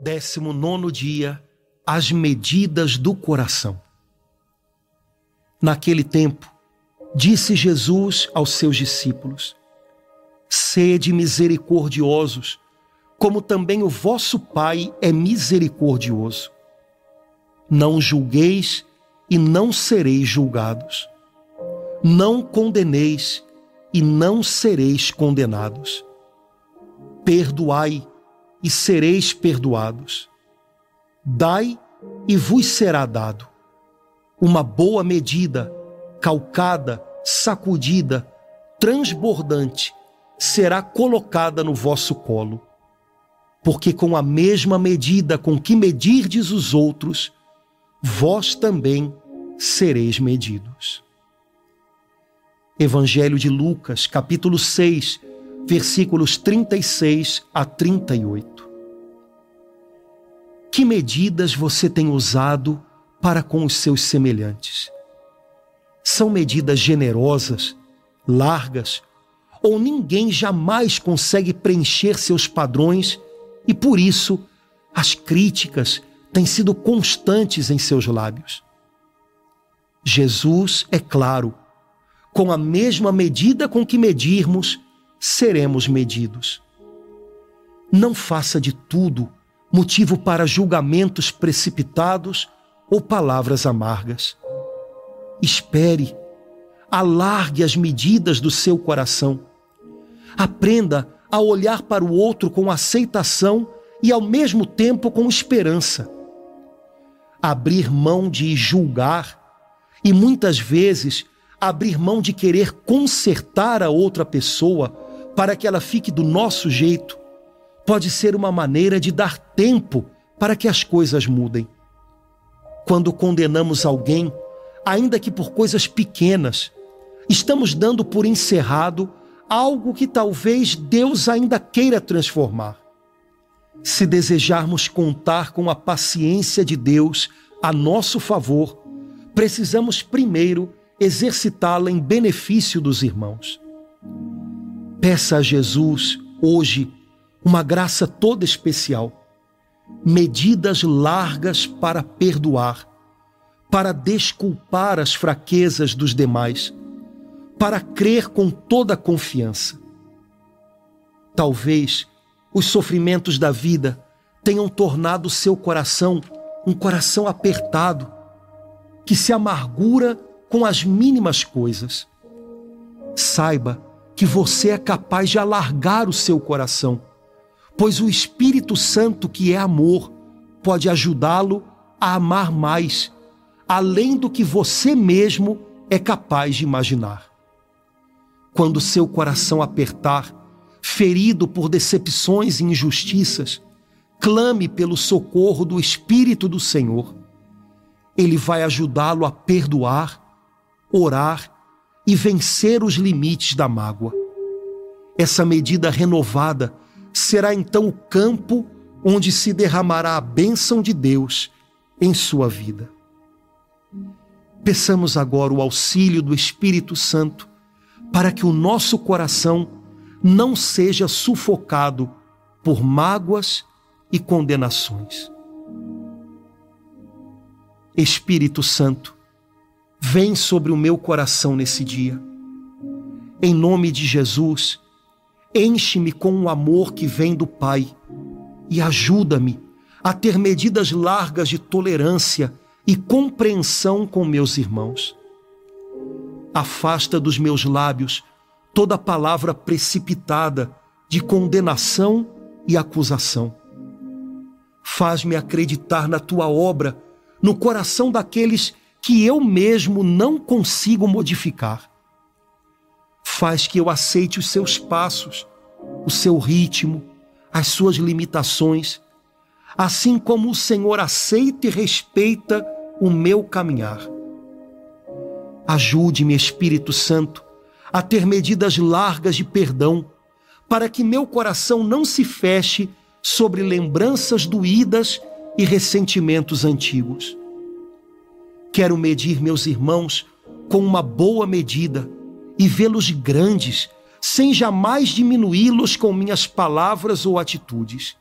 Décimo nono dia, as medidas do coração. Naquele tempo, disse Jesus aos seus discípulos: Sede misericordiosos, como também o vosso Pai é misericordioso. Não julgueis e não sereis julgados. Não condeneis e não sereis condenados. Perdoai e sereis perdoados. Dai e vos será dado. Uma boa medida, calcada, sacudida, transbordante, será colocada no vosso colo. Porque com a mesma medida com que medirdes os outros, vós também sereis medidos. Evangelho de Lucas, capítulo 6, versículos 36 a 38. Que medidas você tem usado para com os seus semelhantes? São medidas generosas, largas, ou ninguém jamais consegue preencher seus padrões e por isso as críticas têm sido constantes em seus lábios? Jesus é claro, com a mesma medida com que medirmos, seremos medidos. Não faça de tudo motivo para julgamentos precipitados ou palavras amargas. Espere, alargue as medidas do seu coração. Aprenda a olhar para o outro com aceitação e, ao mesmo tempo, com esperança. Abrir mão de julgar e, muitas vezes, abrir mão de querer consertar a outra pessoa para que ela fique do nosso jeito, pode ser uma maneira de dar tempo para que as coisas mudem. Quando condenamos alguém, ainda que por coisas pequenas, estamos dando por encerrado algo que talvez Deus ainda queira transformar. Se desejarmos contar com a paciência de Deus a nosso favor, precisamos primeiro exercitá-la em benefício dos irmãos. Peça a Jesus, hoje, uma graça toda especial, medidas largas para perdoar, para desculpar as fraquezas dos demais, para crer com toda confiança. Talvez os sofrimentos da vida tenham tornado seu coração um coração apertado, que se amargura com as mínimas coisas. Saiba que você é capaz de alargar o seu coração, pois o Espírito Santo, que é amor, pode ajudá-lo a amar mais, além do que você mesmo é capaz de imaginar. Quando seu coração apertar, ferido por decepções e injustiças, clame pelo socorro do Espírito do Senhor. Ele vai ajudá-lo a perdoar, orar e vencer os limites da mágoa. Essa medida renovada será então o campo onde se derramará a bênção de Deus em sua vida. Peçamos agora o auxílio do Espírito Santo para que o nosso coração não seja sufocado por mágoas e condenações. Espírito Santo, Vem sobre o meu coração nesse dia. Em nome de Jesus, enche-me com o amor que vem do Pai e ajuda-me a ter medidas largas de tolerância e compreensão com meus irmãos. Afasta dos meus lábios toda palavra precipitada de condenação e acusação. Faz-me acreditar na tua obra no coração daqueles que eu mesmo não consigo modificar. Faz que eu aceite os seus passos, o seu ritmo, as suas limitações, assim como o Senhor aceita e respeita o meu caminhar. Ajude-me, Espírito Santo, a ter medidas largas de perdão, para que meu coração não se feche sobre lembranças doídas e ressentimentos antigos. Quero medir meus irmãos com uma boa medida e vê-los grandes, sem jamais diminuí-los com minhas palavras ou atitudes.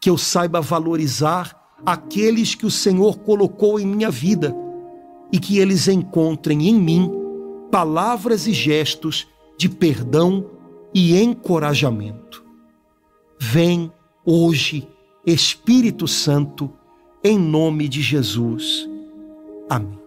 que eu saiba valorizar aqueles que o Senhor colocou em minha vida e que eles encontrem em mim palavras e gestos de perdão e encorajamento. Vem hoje, Espírito Santo, em nome de Jesus. Amém.